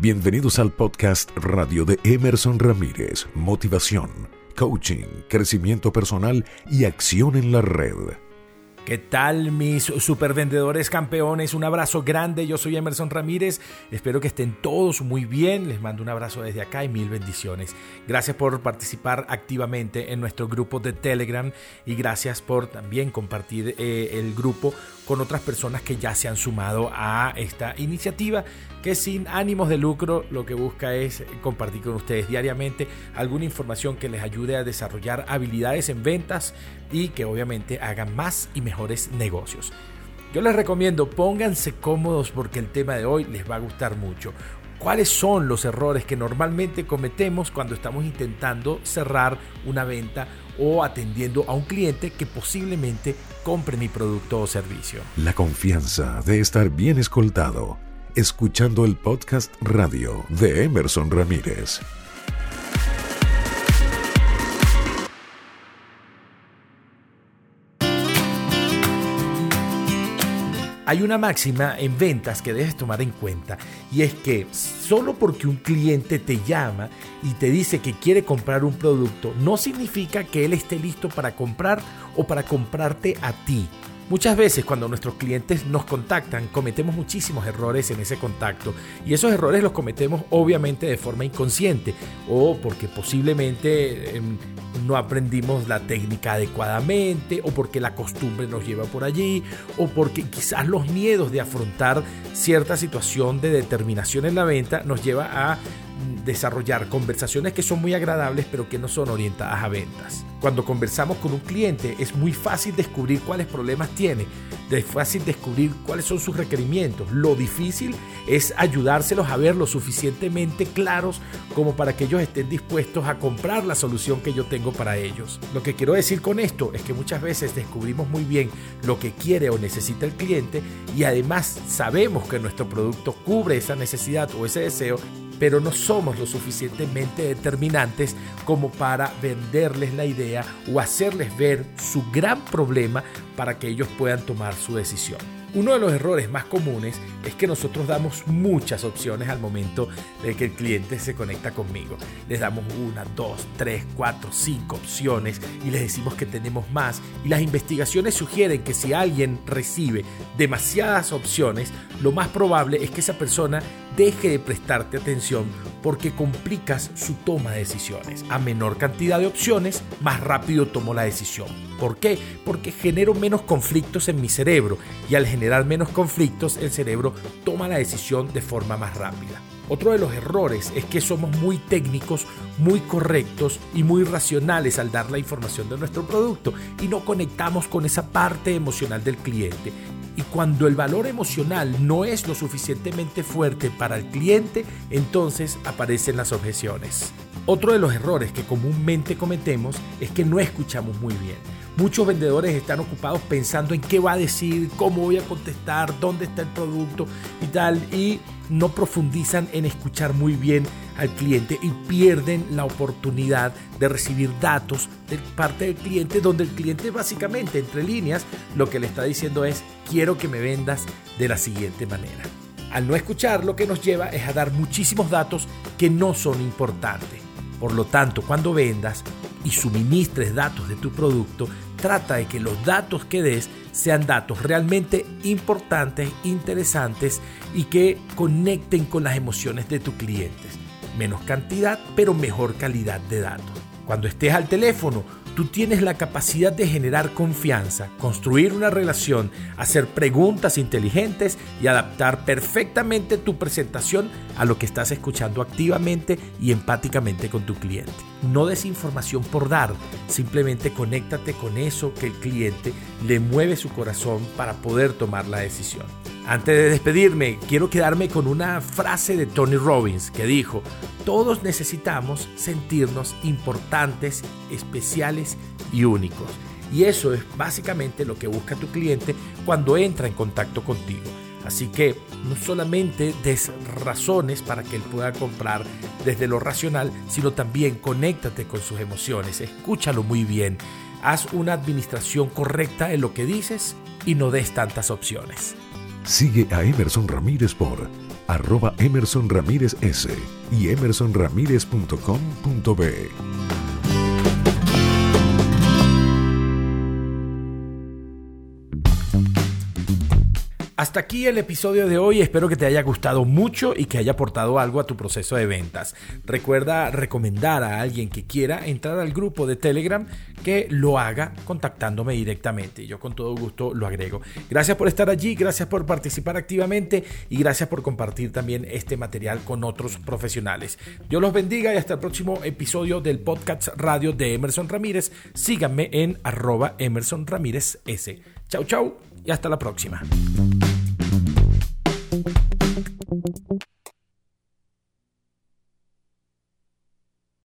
Bienvenidos al podcast radio de Emerson Ramírez, Motivación, Coaching, Crecimiento Personal y Acción en la Red. ¿Qué tal mis supervendedores campeones? Un abrazo grande, yo soy Emerson Ramírez, espero que estén todos muy bien, les mando un abrazo desde acá y mil bendiciones. Gracias por participar activamente en nuestro grupo de Telegram y gracias por también compartir eh, el grupo con otras personas que ya se han sumado a esta iniciativa que sin ánimos de lucro lo que busca es compartir con ustedes diariamente alguna información que les ayude a desarrollar habilidades en ventas y que obviamente hagan más y negocios. Yo les recomiendo pónganse cómodos porque el tema de hoy les va a gustar mucho. ¿Cuáles son los errores que normalmente cometemos cuando estamos intentando cerrar una venta o atendiendo a un cliente que posiblemente compre mi producto o servicio? La confianza de estar bien escoltado, escuchando el podcast radio de Emerson Ramírez. Hay una máxima en ventas que debes tomar en cuenta y es que solo porque un cliente te llama y te dice que quiere comprar un producto no significa que él esté listo para comprar o para comprarte a ti. Muchas veces cuando nuestros clientes nos contactan cometemos muchísimos errores en ese contacto. Y esos errores los cometemos obviamente de forma inconsciente o porque posiblemente em, no aprendimos la técnica adecuadamente o porque la costumbre nos lleva por allí o porque quizás los miedos de afrontar cierta situación de determinación en la venta nos lleva a desarrollar conversaciones que son muy agradables pero que no son orientadas a ventas. Cuando conversamos con un cliente es muy fácil descubrir cuáles problemas tiene, es fácil descubrir cuáles son sus requerimientos. Lo difícil es ayudárselos a ver lo suficientemente claros como para que ellos estén dispuestos a comprar la solución que yo tengo para ellos. Lo que quiero decir con esto es que muchas veces descubrimos muy bien lo que quiere o necesita el cliente y además sabemos que nuestro producto cubre esa necesidad o ese deseo pero no somos lo suficientemente determinantes como para venderles la idea o hacerles ver su gran problema para que ellos puedan tomar su decisión. Uno de los errores más comunes es que nosotros damos muchas opciones al momento de que el cliente se conecta conmigo. Les damos una, dos, tres, cuatro, cinco opciones y les decimos que tenemos más. Y las investigaciones sugieren que si alguien recibe demasiadas opciones, lo más probable es que esa persona deje de prestarte atención porque complicas su toma de decisiones. A menor cantidad de opciones, más rápido tomo la decisión. ¿Por qué? Porque genero menos conflictos en mi cerebro y al generar menos conflictos el cerebro toma la decisión de forma más rápida. Otro de los errores es que somos muy técnicos, muy correctos y muy racionales al dar la información de nuestro producto y no conectamos con esa parte emocional del cliente y cuando el valor emocional no es lo suficientemente fuerte para el cliente, entonces aparecen las objeciones. Otro de los errores que comúnmente cometemos es que no escuchamos muy bien. Muchos vendedores están ocupados pensando en qué va a decir, cómo voy a contestar, dónde está el producto y tal, y no profundizan en escuchar muy bien al cliente y pierden la oportunidad de recibir datos de parte del cliente donde el cliente básicamente entre líneas lo que le está diciendo es quiero que me vendas de la siguiente manera. Al no escuchar lo que nos lleva es a dar muchísimos datos que no son importantes. Por lo tanto, cuando vendas y suministres datos de tu producto, trata de que los datos que des sean datos realmente importantes, interesantes y que conecten con las emociones de tus clientes. Menos cantidad, pero mejor calidad de datos. Cuando estés al teléfono, tú tienes la capacidad de generar confianza, construir una relación, hacer preguntas inteligentes y adaptar perfectamente tu presentación a lo que estás escuchando activamente y empáticamente con tu cliente. No des información por dar, simplemente conéctate con eso que el cliente le mueve su corazón para poder tomar la decisión. Antes de despedirme, quiero quedarme con una frase de Tony Robbins que dijo, todos necesitamos sentirnos importantes, especiales y únicos. Y eso es básicamente lo que busca tu cliente cuando entra en contacto contigo. Así que no solamente des razones para que él pueda comprar desde lo racional, sino también conéctate con sus emociones, escúchalo muy bien, haz una administración correcta en lo que dices y no des tantas opciones. Sigue a Emerson Ramírez por arroba Emerson Ramírez S y emersonramírez.com.be. Hasta aquí el episodio de hoy, espero que te haya gustado mucho y que haya aportado algo a tu proceso de ventas. Recuerda recomendar a alguien que quiera entrar al grupo de Telegram que lo haga contactándome directamente. Yo con todo gusto lo agrego. Gracias por estar allí, gracias por participar activamente y gracias por compartir también este material con otros profesionales. Dios los bendiga y hasta el próximo episodio del podcast radio de Emerson Ramírez. Síganme en arroba Emerson Ramírez S. Chau, chau y hasta la próxima.